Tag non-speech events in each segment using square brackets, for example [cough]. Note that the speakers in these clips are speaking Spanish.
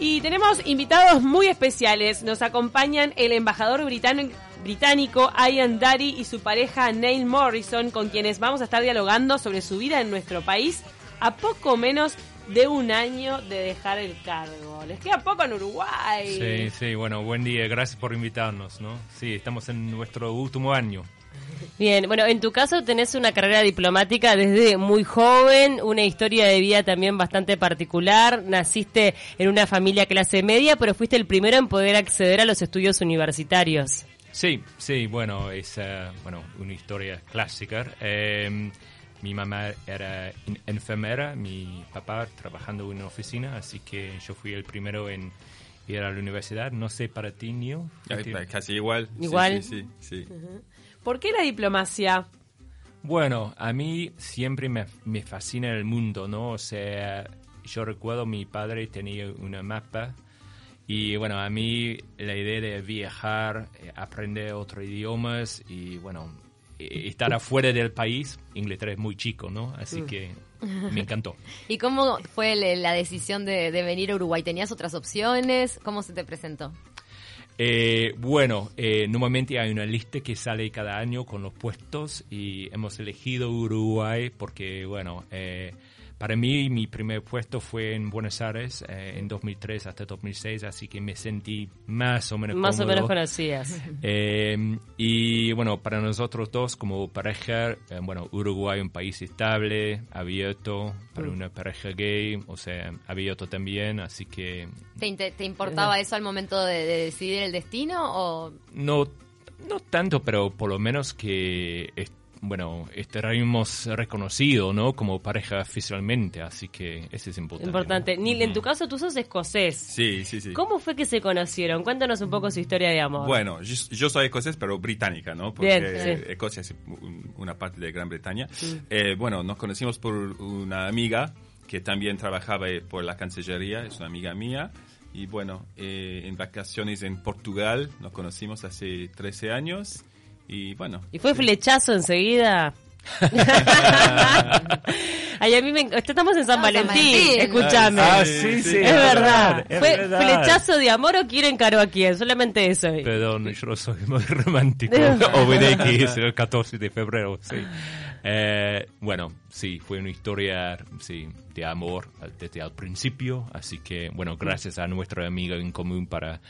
Y tenemos invitados muy especiales. Nos acompañan el embajador británico británico Ian Daddy y su pareja Neil Morrison, con quienes vamos a estar dialogando sobre su vida en nuestro país a poco menos de un año de dejar el cargo. Les queda poco en Uruguay. Sí, sí, bueno, buen día, gracias por invitarnos, ¿no? Sí, estamos en nuestro último año. Bien, bueno, en tu caso tenés una carrera diplomática desde muy joven, una historia de vida también bastante particular. Naciste en una familia clase media, pero fuiste el primero en poder acceder a los estudios universitarios. Sí, sí, bueno, es eh, bueno, una historia clásica. Em, mi mamá era enfermera, mi papá trabajando en una oficina, así que yo fui el primero en ir a la universidad. No sé para ti, Nio. Casi igual. Igual. Sí, sí, ¿Por qué la diplomacia? Bueno, a mí siempre me, me fascina el mundo, ¿no? O sea, yo recuerdo mi padre tenía una mapa y bueno, a mí la idea de viajar, eh, aprender otros idiomas y bueno, eh, estar afuera del país, Inglaterra es muy chico, ¿no? Así mm. que [laughs] me encantó. ¿Y cómo fue la decisión de, venir a Uruguay? ¿Tenías otras opciones? ¿Cómo se te presentó? Eh, bueno, normalmente hay una lista que sale cada año con los puestos y hemos elegido Uruguay porque, bueno, para mí, mi primer puesto fue en Buenos Aires eh, en 2003 hasta 2006, así que me sentí más o menos Más o menos conocidas. [laughs] Eh, y bueno, para nosotros dos como pareja, eh, bueno, Uruguay un país estable, abierto, para mm. una pareja gay, o sea, abierto también, así que... ¿Te, te importaba eso al momento de, de decidir el destino o...? No, no tanto, pero por lo menos que bueno, estaremos reconocidos, ¿no? Como pareja oficialmente, así que ese es importante. Importante. Neil, en tu caso tú sos escocés. Sí, sí, sí. ¿Cómo fue que se conocieron? Cuéntanos un poco su historia de amor. Bueno, yo, soy escocés, pero británica, ¿no? Porque Escocia es una parte de Gran Bretaña. Eh, bueno, nos conocimos por una amiga que también trabajaba por la Cancillería, es una amiga mía. Y bueno, eh, en vacaciones en Portugal nos conocimos hace 13 años y bueno. ¿Y fue flechazo enseguida? [laughs] Ay, a mí me... Estamos en San, Valentín, escúchame. Ah, sí, sí. Es, verdad. ¿Fue flechazo de amor o quieren caro a quién? Solamente eso. Perdón, yo no soy muy romántico. [laughs] o que es el 14 de febrero, sí. Eh, bueno, sí, fue una historia sí, de amor desde el principio. Así que, bueno, gracias a nuestra amiga en común para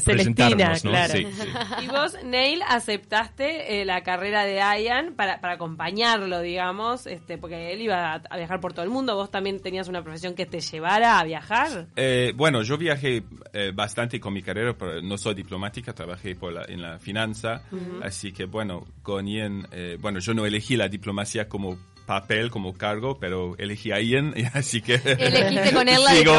Celestina, claro. [laughs] Y vos, Neil, aceptaste eh, la carrera de Ian para, para acompañarlo, digamos, este, porque él iba a, viajar por todo el mundo. ¿Vos también tenías una profesión que te llevara a viajar? Eh, bueno, yo viajé eh, bastante con mi carrera, pero no soy diplomática, trabajé por la, en la finanza, así que bueno, con Ian, bueno, yo no elegí la diplomacia como papel como cargo, pero elegí a Ian, [laughs] así que con él la sigo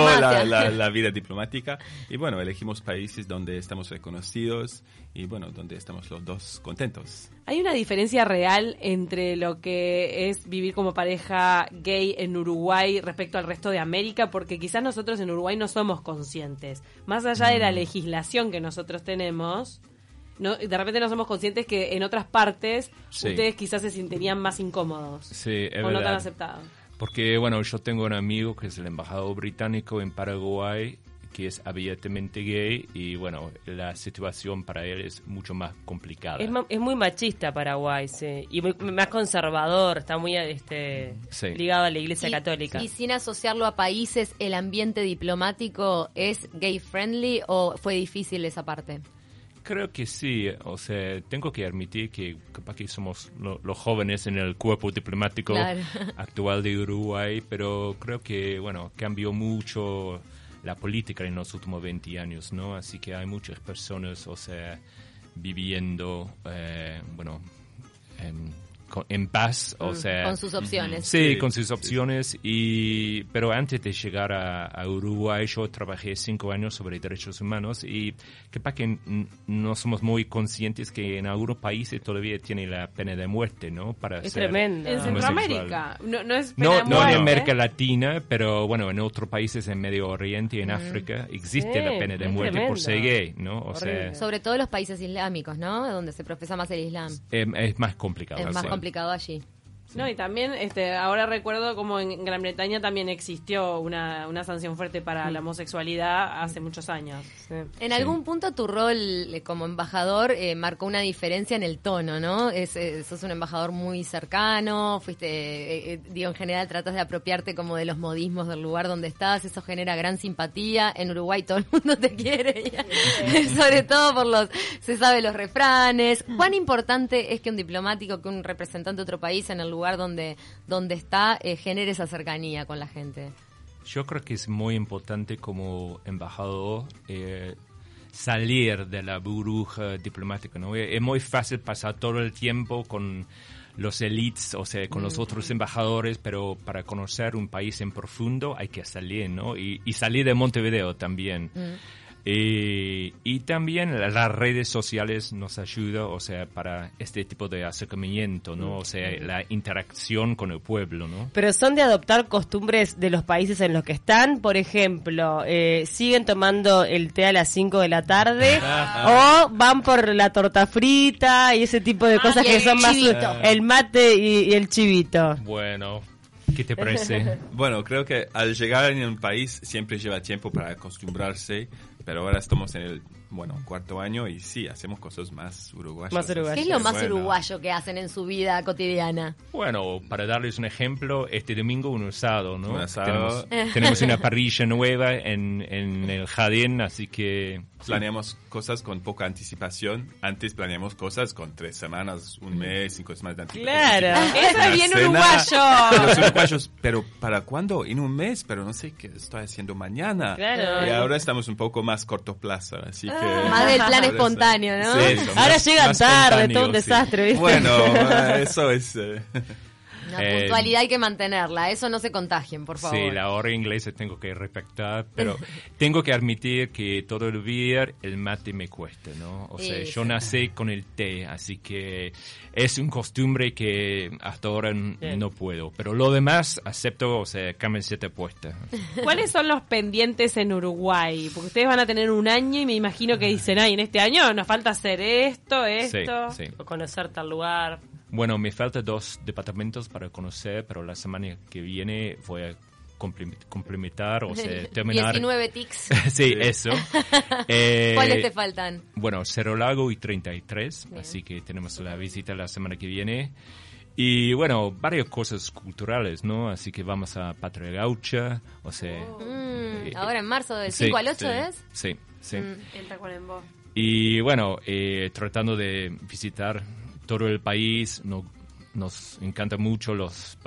la, vida diplomática. Y bueno, elegimos países donde estamos reconocidos y bueno, donde estamos los dos contentos. ¿Hay una diferencia real entre lo que es vivir como pareja gay en Uruguay respecto al resto de América? Porque quizás nosotros en Uruguay no somos conscientes. Más allá de la mm. legislación que nosotros tenemos, no, de repente no somos conscientes que en otras partes ustedes quizás se sentirían más incómodos sí, o no tan aceptados. Porque, bueno, yo tengo un amigo que es el embajador británico en Paraguay que es abiertamente gay y bueno, la situación para él es mucho más complicada. Es, muy machista Paraguay, sí, y más conservador, está muy este, ligado a la Iglesia Católica. Y sin asociarlo a países, ¿el ambiente diplomático es gay friendly o fue difícil esa parte? Creo que sí, o sea, tengo que admitir que capaz que somos los jóvenes en el cuerpo diplomático [laughs] actual de Uruguay, pero creo que, bueno, cambió mucho la política en los últimos 20 años, ¿no? Así que hay muchas personas, o sea, viviendo, eh, bueno, en en paz, o mm, sea... Con sus opciones. Sí, con sus opciones. Y, pero antes de llegar a, Uruguay, yo trabajé cinco años sobre derechos humanos y que para que no somos muy conscientes que en algunos países todavía tiene la pena de muerte, ¿no? Para es tremendo. En Centroamérica, no, no es pena no, no en América Latina, pero bueno, en otros países en Medio Oriente y en mm. África existe la pena de muerte por ser gay, ¿no? O sea, sobre todo los países islámicos, ¿no? Donde se profesa más el Islam. Es, más complicado. Es más complicado allí. No, y también, este, ahora recuerdo como en Gran Bretaña también existió una, una sanción fuerte para la homosexualidad hace muchos años. En algún punto tu rol eh, como embajador eh, marcó una diferencia en el tono, ¿no? Es, eh, sos un embajador muy cercano, fuiste, digo, en general tratas de apropiarte como de los modismos del lugar donde estás, eso genera gran simpatía. En Uruguay todo el mundo te quiere, [laughs] sobre todo por los, se sabe los refranes. ¿Cuán importante es que un diplomático, que un representante de otro país en el lugar donde, donde está eh, genere esa cercanía con la gente. Yo creo que es muy importante como embajador eh, salir de la burbuja diplomática. ¿no? Es muy fácil pasar todo el tiempo con los elites, o sea, con los otros embajadores, pero para conocer un país en profundo hay que salir, ¿no? Y, salir de Montevideo también. Mm. Eh, y también las redes sociales nos ayudan, o sea, para este tipo de acercamiento, ¿no? O sea, la interacción con el pueblo, ¿no? Pero son de adoptar costumbres de los países en los que están, por ejemplo, eh, siguen tomando el té a las 5 de la tarde [laughs] o van por la torta frita y ese tipo de ah, cosas que son más el mate y el chivito. Bueno, ¿Qué te parece? [laughs] bueno, creo que al llegar en un país siempre lleva tiempo para acostumbrarse pero ahora estamos en el bueno, cuarto año y sí, hacemos cosas más uruguayas. ¿Qué es lo más uruguayo que hacen en su vida cotidiana? Bueno, para darles un ejemplo, este domingo un asado, ¿no? Tenemos, una parrilla nueva en, en el jardín, así que... Planeamos cosas con poca anticipación. Antes planeamos cosas con tres semanas, un mes, cinco semanas de anticipación. Claro, eso es bien uruguayo. Los uruguayos, pero ¿para cuándo? En un mes, pero no sé qué estoy haciendo mañana. Claro. Y ahora estamos un poco más corto plazo, así que [laughs] más del plan espontáneo, ¿no? Ahora llegan tarde, todo un desastre, ¿viste? Bueno, [laughs] eso es... Eh, la eh, puntualidad hay que mantenerla, eso no se contagien, por favor. Sí, la hora inglesa tengo que respetar, pero [laughs] tengo que admitir que todo el día el mate me cuesta, ¿no? O sea, yo nací con el té, así que es un costumbre que hasta ahora no puedo. Pero lo demás acepto, o sea, camiseta puesta. [laughs] ¿Cuáles son los pendientes en Uruguay? Porque ustedes van a tener un año y me imagino que dicen, ay, en este año nos falta hacer esto, esto, o conocer tal lugar. Bueno, me falta dos departamentos para conocer, pero la semana que viene voy a complementar, o sea, [laughs] terminar. 19 tics. [laughs] sí, eso. [laughs] Eh, ¿Cuáles te faltan? Bueno, Cerro Lago y 33, así que tenemos la visita la semana que viene. Y bueno, varias cosas culturales, ¿no? Así que vamos a Patria Gaucha, o sea... Oh. Mm, eh, ahora en marzo, del 5 al 8 es. Sí, sí. Mm. Y bueno, eh, tratando de visitar todo el país. No, nos encanta mucho los,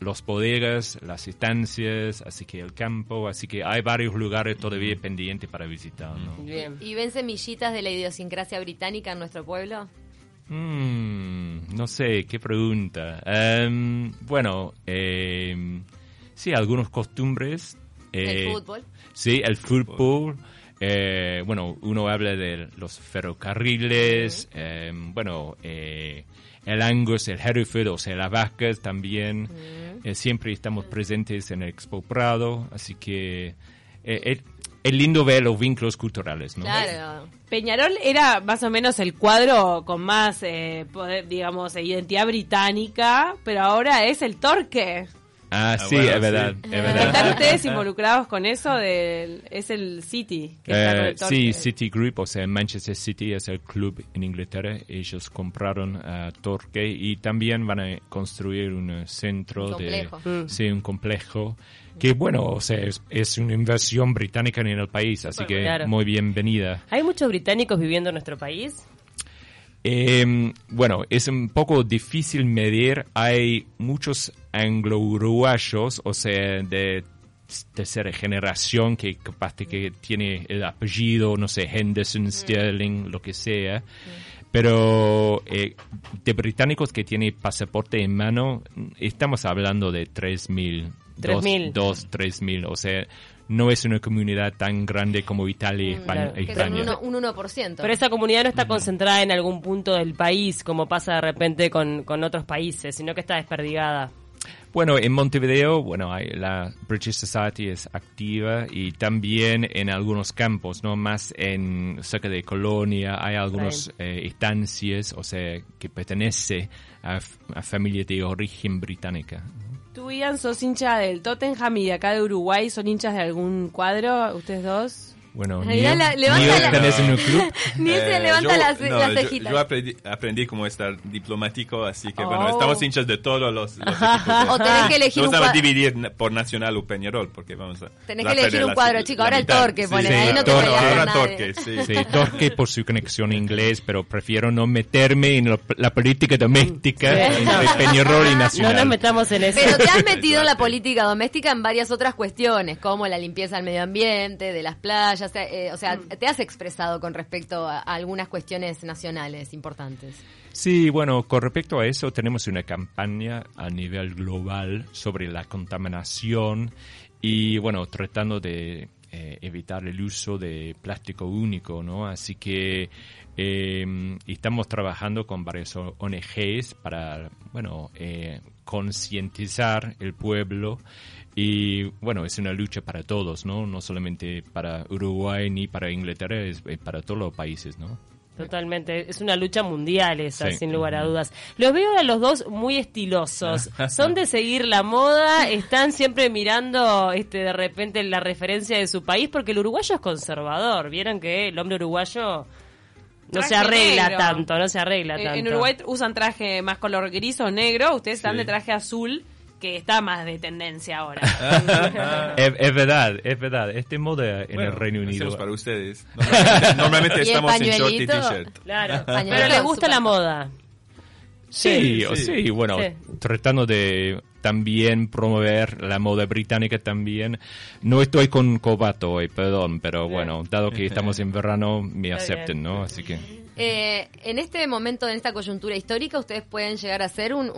los bodegas, las estancias, así que el campo, así que hay varios lugares todavía pendientes para visitar. ¿no? ¿Y ven semillitas de la idiosincrasia británica en nuestro pueblo? Mm, no sé, qué pregunta. Em, bueno, em, sí, algunas costumbres. ¿El eh, fútbol? Sí, el fútbol. Eh, bueno, uno habla de los ferrocarriles, em, bueno, eh, el Angus, el Hereford, o sea, las vacas también. Eh, siempre estamos presentes en el Expo Prado, así que es lindo ver los vínculos culturales, ¿no? Claro. Peñarol era más o menos el cuadro con más, digamos, identidad británica, pero ahora es el torque. Ah, ah, sí, es verdad, ¿Están ustedes involucrados con eso? es el City. Eh, sí, City Group, o sea, Manchester City es el club en Inglaterra. Ellos compraron a Torque y también van a construir un centro de... Mm. Sí, un complejo. Que bueno, o sea, es, una inversión británica en el país, así que muy bienvenida. ¿Hay muchos británicos viviendo en nuestro país? Eh, bueno, es un poco difícil medir. Hay muchos anglo-uruguayos, o sea, de tercera generación que capaz de que tiene el apellido, no sé, Henderson, Sterling, lo que sea. Pero eh, de británicos que tienen pasaporte en mano, estamos hablando de 3.000. 3.000. 2, 3.000. O sea, no es una comunidad tan grande como Italia y España. un, 1%. Pero esa comunidad no está concentrada en algún punto del país, como pasa de repente con, con otros países, sino que está desperdigada. Bueno, en Montevideo, bueno, hay, la British Society es activa y también en algunos campos, no más en cerca de Colonia, hay algunas eh, estancias, o sea, que pertenece a, a familias de origen británica. Tú, Ian, sos hincha del Tottenham y de acá de Uruguay, ¿son hinchas de algún cuadro, ustedes dos? Bueno, Ni levanta en un club. Ni se levanta las, cejitas. Yo, aprendí, cómo estar diplomático, así que bueno, estamos oh. hinchas de todos los, equipos. [laughs] o tenés que elegir un cuadro. dividir por Nacional o Peñarol, porque vamos a... Tenés que elegir un cuadro, chico. Ahora el Torque, pone. ahí no te torque, ahora Torque, sí. sí. Torque por su conexión inglés, pero prefiero no meterme en la política doméstica entre [laughs] Peñarol y Nacional. No nos metamos en eso. Pero te has metido en la política doméstica en varias otras cuestiones, como la limpieza del medio ambiente, de las playas, eh, o sea, mm. te has expresado con respecto a, algunas cuestiones nacionales importantes. Sí, bueno, con respecto a eso tenemos una campaña a nivel global sobre la contaminación y bueno, tratando de eh, evitar el uso de plástico único, ¿no? Así que eh, estamos trabajando con varias ONGs para, bueno, concientizar el pueblo y bueno, es una lucha para todos, ¿no? No solamente para Uruguay ni para Inglaterra, es, para todos los países, ¿no? Totalmente, es una lucha mundial esa, sin lugar a dudas. Los veo a los dos muy estilosos. Son de seguir la moda, están siempre mirando este de repente la referencia de su país, porque el uruguayo es conservador. Vieron que el hombre uruguayo no se arregla tanto, no se arregla tanto. En Uruguay usan traje más color gris o negro, ustedes están de traje azul que está más de tendencia ahora. [laughs] es, verdad, es verdad. Este moda en el Reino Unido. para ustedes. Normalmente, [laughs] estamos en short y t-shirt. Claro, [laughs] pero les gusta la moda. Sí, sí, bueno, tratando de también promover la moda británica también. No estoy con cobato hoy, perdón, pero bueno, dado que estamos en verano, me acepten, ¿no? Así que... Eh, en este momento, en esta coyuntura histórica, ustedes pueden llegar a ser un,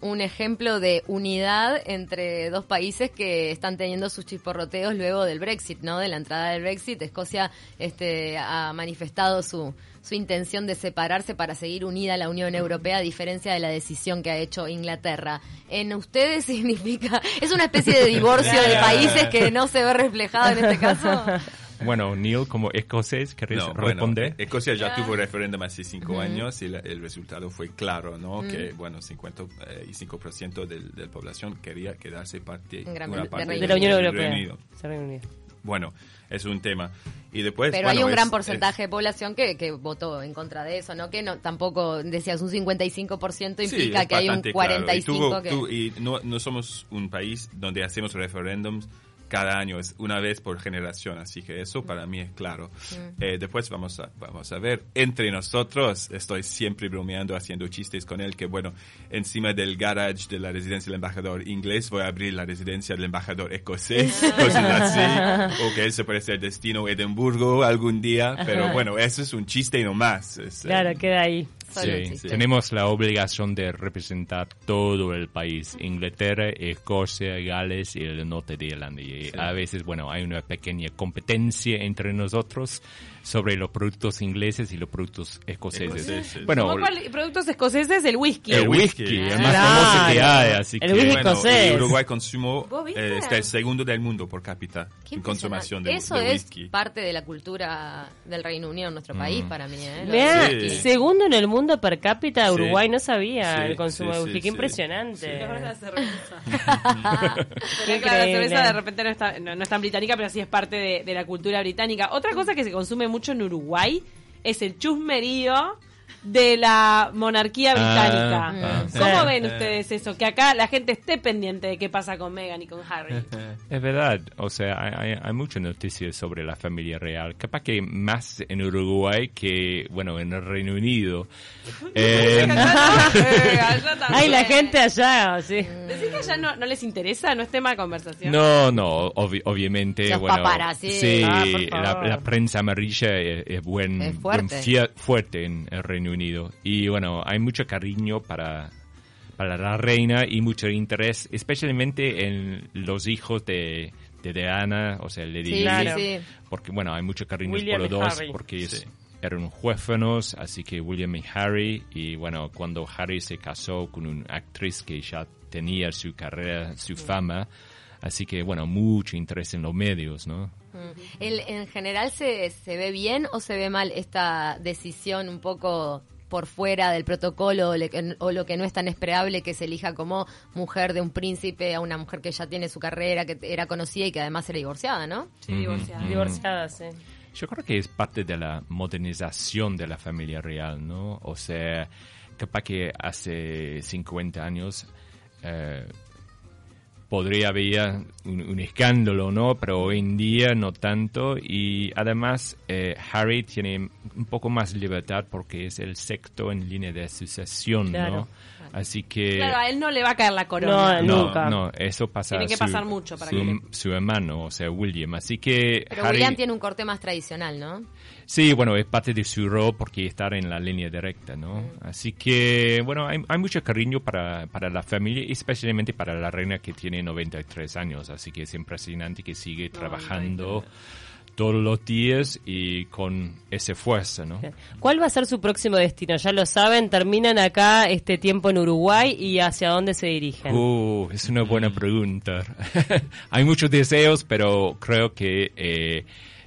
un, ejemplo de unidad entre dos países que están teniendo sus chisporroteos luego del Brexit, ¿no? De la entrada del Brexit. Escocia este, ha manifestado su, su intención de separarse para seguir unida a la Unión Europea, a diferencia de la decisión que ha hecho Inglaterra. En ustedes [laughs] significa, es una especie de divorcio de países que no se ve reflejado en este caso. [laughs] Bueno, Neil, como escocés, ¿querés responder? Escocia ya tuvo referéndum hace cinco años y el resultado fue claro, ¿no? Que, bueno, 55% de, de la población quería quedarse parte, una parte de, la Unión Europea. Bueno, es un tema. Y después, Pero hay un gran porcentaje de población que, que, votó en contra de eso, ¿no? Que no tampoco, decías, un 55% implica que hay un 45% que... y no, no somos un país donde hacemos referéndums cada año, es una vez por generación, así que eso para mí es claro. Mm. Eh, después vamos a, vamos a ver, entre nosotros, estoy siempre bromeando, haciendo chistes con él, que bueno, encima del garage de la residencia del embajador inglés voy a abrir la residencia del embajador escocés, [laughs] cosas así, o que él se puede ser destino Edimburgo algún día, pero bueno, eso es un chiste y no más. claro, eh, queda ahí. Sí, tenemos la obligación de representar todo el país, Inglaterra, Escocia, Gales y el norte de Irlanda. Y a veces, bueno, hay una pequeña competencia entre nosotros sobre los productos ingleses y los productos escoceses. Bueno, productos escoceses? El whisky. El whisky, el más famoso que hay. Así el whisky escocés. Uruguay consumo eh, está el segundo del mundo por cápita en consumación de, Eso es parte de la cultura del Reino Unido en nuestro país para mí. ¿eh? segundo en el mundo per cápita, Uruguay no sabía el consumo de whisky. Qué impresionante. la cerveza. la [laughs] cerveza de repente no, está, no, es tan británica, pero sí es parte de, de la cultura británica. Otra cosa que se consume mucho en Uruguay es el chusmerío de la monarquía británica. Ah, ah, ¿Cómo ven ustedes eso? Que acá la gente esté pendiente de qué pasa con Meghan y con Harry. [laughs] Es verdad, o sea, hay, hay muchas noticias sobre la familia real. Capaz que más en Uruguay que, bueno, en el Reino Unido. [laughs] eh, hay la gente allá, sí. ¿Decís que allá no, no, les interesa? ¿No es tema de conversación? No, no, obviamente. bueno, sí, ah, la, prensa amarilla es, buen, fuerte. fuerte en el Reino Unido. Unido. Y bueno, hay mucho cariño para, para la reina y mucho interés, especialmente en los hijos de, de Diana, o sea, Lady sí, Porque bueno, hay mucho cariño por los dos, porque eran huérfanos, así que William y Harry, y bueno, cuando Harry se casó con una actriz que ya tenía su carrera, su fama, así que bueno, mucho interés en los medios, ¿no? Mm. ¿En general se, se ve bien o se ve mal esta decisión un poco por fuera del protocolo o, lo que no es tan esperable que se elija como mujer de un príncipe a una mujer que ya tiene su carrera, que era conocida y que además era divorciada, ¿no? Sí, divorciada. Divorciada, sí. Yo creo que es parte de la modernización de la familia real, ¿no? O sea, capaz que hace 50 años eh, podría haber un, escándalo, ¿no? Pero hoy en día no tanto. Y además, eh, Harry tiene un poco más libertad porque es el sexto en línea de sucesión, ¿no? Así que... Claro, a él no le va a caer la corona. No, nunca. No, eso pasa Tiene que pasar mucho para que Su hermano, o sea, William. Así que... Pero William tiene un corte más tradicional, ¿no? Sí, bueno, es parte de su rol porque estar en la línea directa, ¿no? Así que, bueno, hay, hay mucho cariño para, para la familia, especialmente para la reina que tiene 93 años. Así que es impresionante que sigue trabajando todos los días y con esa fuerza, ¿no? ¿Cuál va a ser su próximo destino? Ya lo saben, terminan acá este tiempo en Uruguay y hacia dónde se dirigen. Uh, es una buena pregunta. [laughs] Hay muchos deseos, pero creo que eh,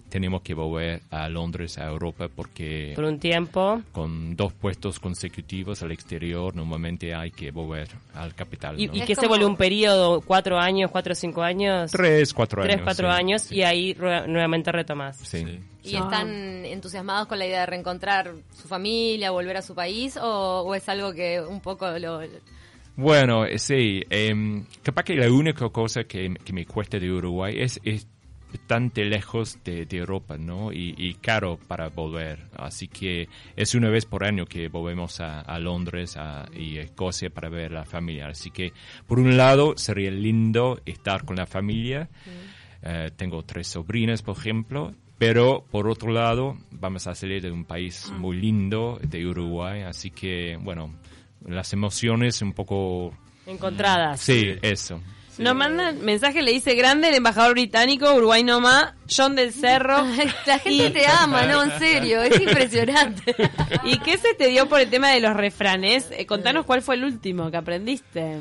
tenemos que volver a Londres, a Europa, porque... Por un tiempo. Con dos puestos consecutivos al exterior, normalmente hay que volver al capital. ¿Y, ¿y qué se vuelve un periodo? ¿Cuatro años, cuatro o cinco años? Tres, cuatro años. Tres, cuatro años, y ahí nuevamente retomas. Sí. ¿Y están entusiasmados con la idea de reencontrar su familia, volver a su país, o, es algo que un poco lo... Bueno, sí. Eh, capaz que la única cosa que, que me cuesta de Uruguay es, es bastante lejos de, Europa, ¿no? Y, caro para volver. Así que es una vez por año que volvemos a, Londres y Escocia para ver la familia. Así que, por un lado, sería lindo estar con la familia. Eh, tengo tres sobrinas, por ejemplo. Pero, por otro lado, vamos a salir de un país muy lindo, de Uruguay. Así que, bueno, las emociones un poco... Encontradas. Sí, eso. Nos manda mensaje, le dice grande el embajador británico, Uruguay Noma, John del Cerro. [laughs] La gente te ama, ¿no? En serio, es [laughs] impresionante. ¿Y qué se te dio por el tema de los refranes? Eh, contanos cuál fue el último que aprendiste.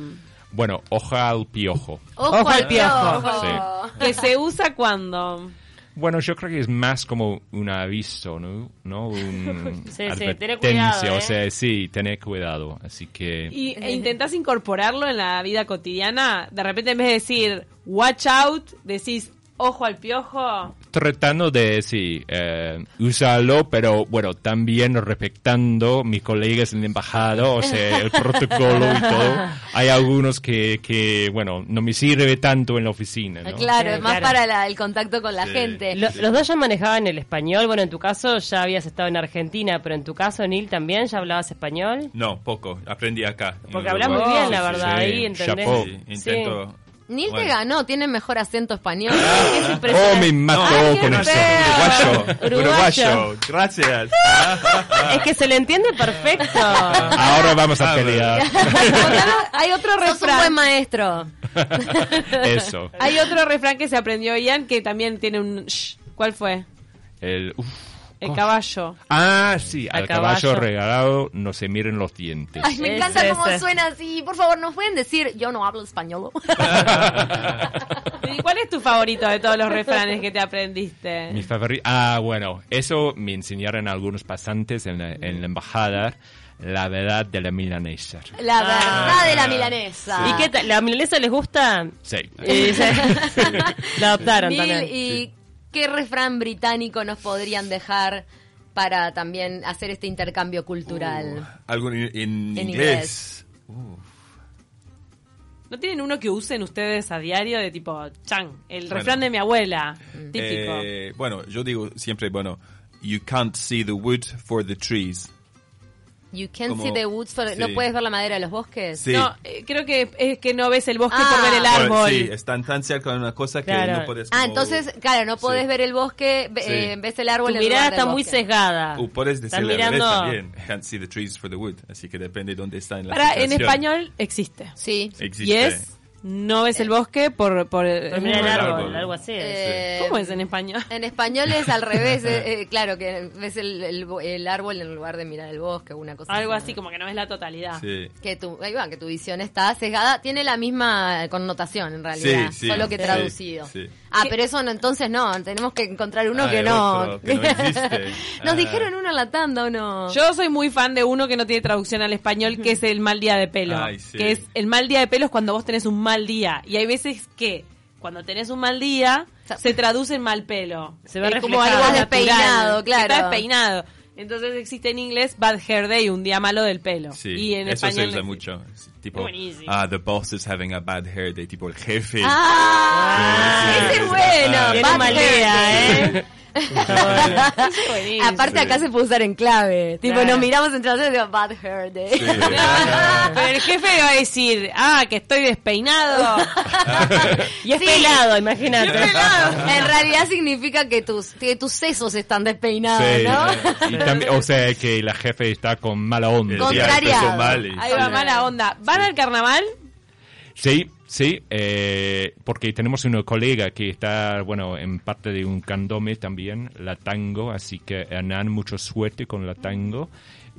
Bueno, hoja al piojo. Ojo, al piojo. ¿Que se usa cuando? Bueno, yo creo que es más como un aviso, ¿no? ¿No? Un [laughs] sí, sí, tener cuidado, o sea, sí, tener cuidado, así que... ¿Y [laughs] e intentás incorporarlo en la vida cotidiana? De repente en vez de decir, watch out, decís, ojo al piojo? Tratando de, sí, eh, usarlo, pero bueno, también respetando mis colegas en la embajada, o sea, el [laughs] protocolo y todo. Hay algunos que, que, bueno, no me sirve tanto en la oficina, ¿no? Claro, es más para el contacto con la gente. los dos ya manejaban el español, bueno, en tu caso ya habías estado en Argentina, pero en tu caso, Neil, ¿también ya hablabas español? No, poco, aprendí acá. Porque hablas muy bien, la verdad, ahí, ¿entendés? intento Neil te ganó, tiene mejor acento español. oh, me mató con eso. Uruguayo. Uruguayo. Gracias. [laughs] es que se le entiende perfecto. Ahora vamos a pelear. [laughs] Hay otro refrán. un buen maestro. [laughs] Eso. Hay otro refrán que se aprendió Ian que también tiene un... ¿Cuál fue? El... El caballo. Ah, sí, al, caballo. regalado no se miren los dientes. Ay, me encanta cómo suena así. Por favor, ¿nos pueden decir? Yo no hablo español. [laughs] ¿Y cuál es tu favorito de todos los refranes que te aprendiste? Mi favorito. Ah, bueno, eso me enseñaron algunos pasantes en la, embajada la verdad de la milanesa. La verdad de la ah. milanesa. ¿Y qué tal? ¿La milanesa les gusta? Sí. [laughs] [laughs] la adoptaron también. ¿Y ¿qué refrán británico nos podrían dejar para también hacer este intercambio cultural? Uh, ¿Algo en, inglés? ¿No tienen uno que usen ustedes a diario de tipo, chan, el refrán de mi abuela, típico? Eh, bueno, yo digo siempre, bueno, you can't see the wood for the trees. You can't see the woods, ¿no puedes ver la madera de los bosques? No, eh, creo que es que no ves el bosque por ver el ah. árbol. sí, están tan cerca de una cosa que no puedes... Ah, entonces, claro, no puedes ver el bosque, eh, ves el árbol tu mirada está muy sesgada. O puedes decirle mirando... también, can't see the trees for the wood, así que depende de dónde está en la Para, En español existe. Sí. Existe. Y es... no ves el bosque por, por, el árbol, algo así. Eh, ¿Cómo es en español? En español es al revés, [laughs] eh, eh, claro, que ves el, el, árbol en lugar de mirar el bosque, una cosa Algo así, como que no ves la totalidad. Que tu, ahí va, que tu visión está sesgada, tiene la misma connotación en realidad, solo que traducido. Ah, pero eso no, entonces no, tenemos que encontrar uno que, no, que no. [laughs] Nos ah. dijeron uno en la tanda o no. Yo soy muy fan de uno que no tiene traducción al español, que es el mal día de pelo. Que es el mal día de pelo es cuando vos tenés un mal día. Y hay veces que cuando tenés un mal día, se traduce en mal pelo. Se ve como algo despeinado, claro. Está despeinado. Entonces existe en inglés Bad Hair Day, un día malo del pelo. Sí, y en eso español se usa mucho. Tipo, ah, the boss is having a bad hair day, tipo el jefe. Ah, ese es bueno. ¿eh? [laughs] Aparte acá se puede usar en clave. Tipo, nos miramos entre nosotros y digo, bad hair day. pero el jefe va a decir, ah, que estoy despeinado. [laughs] y es pelado, imagínate. En realidad significa que tus, que tus sesos están despeinados, ¿no? o sea, que la jefe está con mala onda. Contrariado. Ahí va, mala onda. ¿Van al carnaval? Sí, Sí, eh, porque tenemos una colega que está, bueno, en parte de un candome también, la tango, así que Hernán, mucho suerte con la tango.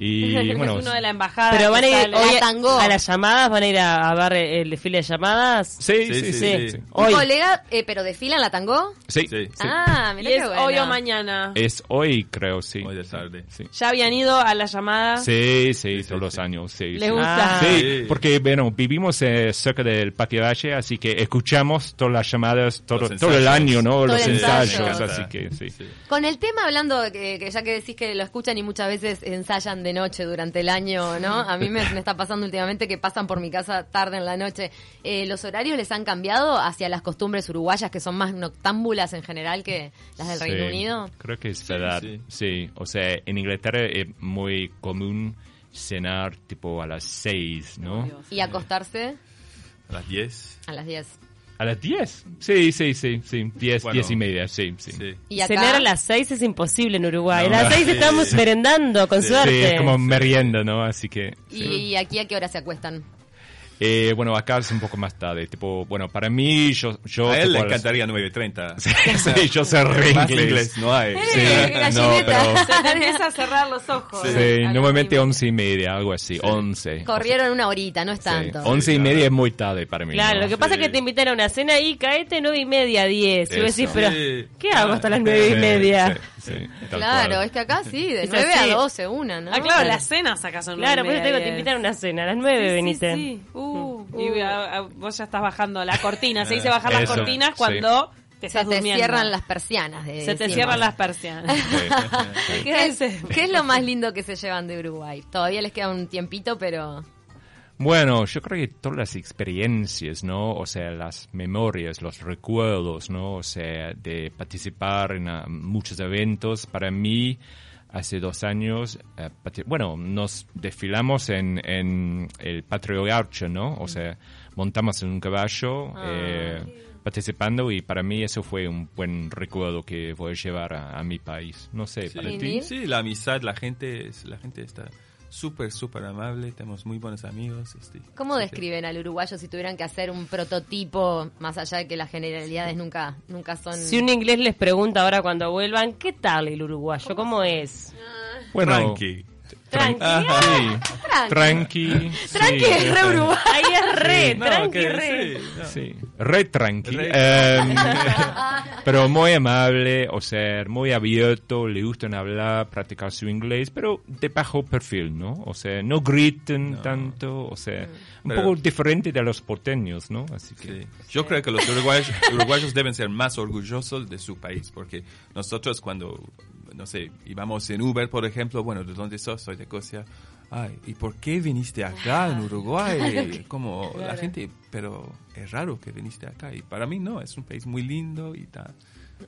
Y [laughs] bueno, uno de la embajada. Pero van a ir a, las llamadas, van a ir a, ver el desfile de llamadas. Sí, sí, sí. ¿Un colega, eh, pero desfila en la tango? Sí. Ah, mira es hoy o mañana? Es hoy, creo, sí. Hoy de tarde. ¿Ya habían ido a las llamadas? Sí, sí, todos los años, sí. ¿Les gusta? sí, porque, bueno, vivimos eh, cerca del Parque Valle, así que escuchamos todas las llamadas todo, todo el año, ¿no? los ensayos, así que sí. Con el tema, hablando, que, que ya que decís que lo escuchan y muchas veces ensayan de noche durante el año, ¿no? A mí me, está pasando últimamente que pasan por mi casa tarde en la noche. Eh, ¿Los horarios les han cambiado hacia las costumbres uruguayas que son más noctámbulas en general que las del Reino Unido? Creo que es verdad, sí. O sea, en Inglaterra es muy común cenar tipo a las seis, ¿no? ¿Y acostarse? A las diez. A las diez. ¿A las 10? Sí, sí, sí, sí. 10, 10 y media, sí, sí. ¿Y Cenar a las 6 es imposible en Uruguay. a las 6 estamos merendando, con suerte. Sí, es como merienda, ¿no? Así que... ¿Y aquí a qué hora se acuestan? Eh, bueno, acá es un poco más tarde. Tipo, bueno, para mí, yo. yo a él le encantaría 9.30. [laughs] sí, yo sé re inglés. No hay. Sí, no, pero. Se empieza a cerrar los ojos. Sí, normalmente 11 y media, algo así. 11. Corrieron una horita, no es tanto. 11 y media es muy tarde para mí. Claro, lo que pasa es que te invitan a una cena y caete 9 y media, 10. Y vos decís, pero. ¿Qué hago hasta las 9 y media? Claro, es que acá sí, de 9 a 12, una, ¿no? Ah, claro, las cenas acá son Claro, pues te, te invitan a una cena, a las 9 veniste. Sí, uh, y vos ya estás bajando la cortina, se dice bajar las cortinas cuando te se te cierran las persianas. se te cierran las persianas. [laughs] ¿Qué, es, ¿Qué es lo más lindo que se llevan de Uruguay? Todavía les queda un tiempito, pero... Bueno, yo creo que todas las experiencias, ¿no? O sea, las memorias, los recuerdos, ¿no? O sea, de participar en ah, muchos eventos, para mí, hace dos años, eh, bueno, nos desfilamos en, en el Patrio Gaucho, ¿no? O sea, montamos en un caballo, ah. eh, participando y para mí eso fue un buen recuerdo que voy a llevar a, mi país. No sé, para ti. Sí, la amistad, la gente, la gente está súper, súper amable, tenemos muy buenos amigos. Este, ¿Cómo describen al uruguayo si tuvieran que hacer un prototipo, más allá de que las generalidades nunca, nunca son... Si un inglés les pregunta ahora cuando vuelvan, ¿qué tal el uruguayo? ¿Cómo, es? Bueno, Tranqui. Tranqui. Ah, tranqui. Tranqui. es re Uruguay. Ahí es re, tranqui, re. Sí, re tranqui. Em, [laughs] [laughs] pero muy amable, o sea, muy abierto, le gustan hablar, practicar su inglés, pero de bajo perfil, ¿no? O sea, no griten tanto, o sea, un poco diferente de los porteños, ¿no? Así que... Yo creo que los uruguayos, [laughs] uruguayos deben ser más orgullosos de su país, porque nosotros cuando no sé, íbamos en Uber, por ejemplo, bueno, ¿de dónde sos? Soy de Escocia. Ay, ¿y por qué viniste acá en Uruguay? [laughs] Como la gente, pero es raro que viniste acá. Y para mí no, es un país muy lindo y tal.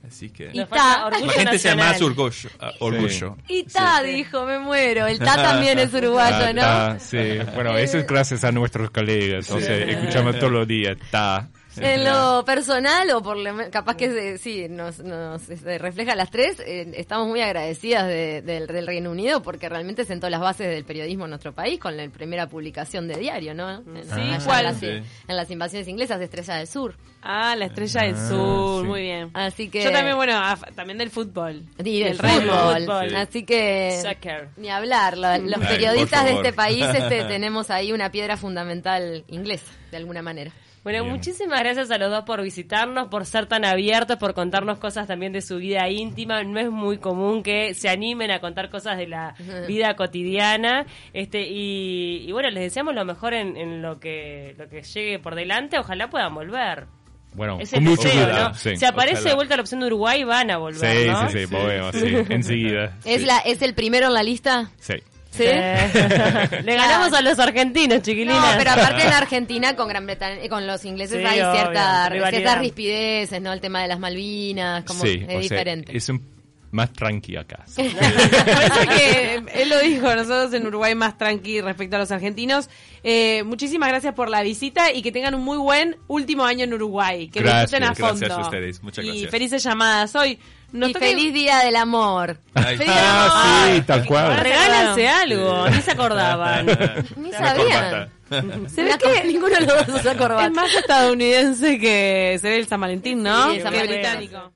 Así que y ta, la gente sea más orgullo. Uh, orgullo. Y ta, dijo, me muero. El ta también es [laughs] uruguayo, ¿no? sí, bueno, eso es gracias a nuestros colegas. O sea, escuchamos todos los días ta. En lo personal, o por lo, capaz que sí, nos, nos este, refleja las tres, eh, estamos muy agradecidas del Reino Unido porque realmente sentó las bases del periodismo en nuestro país con la primera publicación de diario, ¿no? En, sí, ¿cuál? En las, invasiones inglesas de Estrella del Sur. Ah, la Estrella del ah, Sur, muy bien. Así que... Yo también, bueno, también del fútbol. Y del fútbol. Así que... Ni hablar, los periodistas de este país este, [laughs] tenemos ahí una piedra fundamental inglesa, de alguna manera. Bueno, muchísimas gracias a los dos por visitarnos, por ser tan abiertos, por contarnos cosas también de su vida íntima. No es muy común que se animen a contar cosas de la [laughs] vida cotidiana. Este y, bueno, les deseamos lo mejor en, lo que lo que llegue por delante. Ojalá puedan volver. Bueno, mucho ¿no? Si aparece de vuelta la opción de Uruguay, van a volver, Sí, sí, sí, volvemos, sí, [laughs] enseguida. ¿Es, la, ¿Es el primero en la lista? Sí. ¿Sí? [laughs] Le ganamos a los argentinos, chiquilinas. No, pero aparte en [laughs] Argentina con Gran Bretaña, con los ingleses hay cierta, ciertas rispideces, ¿no? El tema de las Malvinas, como es diferente. es un más tranqui acá. [laughs] Parece que él lo dijo, nosotros en Uruguay más tranqui respecto a los argentinos. Eh, muchísimas gracias por la visita y que tengan un muy buen último año en Uruguay. Que disfruten a fondo. Gracias a ustedes, muchas gracias. Y felices llamadas hoy. Y feliz día del amor. Feliz ah, sí, tal cual. Regálense algo, ni se acordaban. [laughs] ni sabían. Se ve que ninguno de los dos usa corbata. Es más estadounidense que se ve el San Valentín, ¿no? Sí, que británico.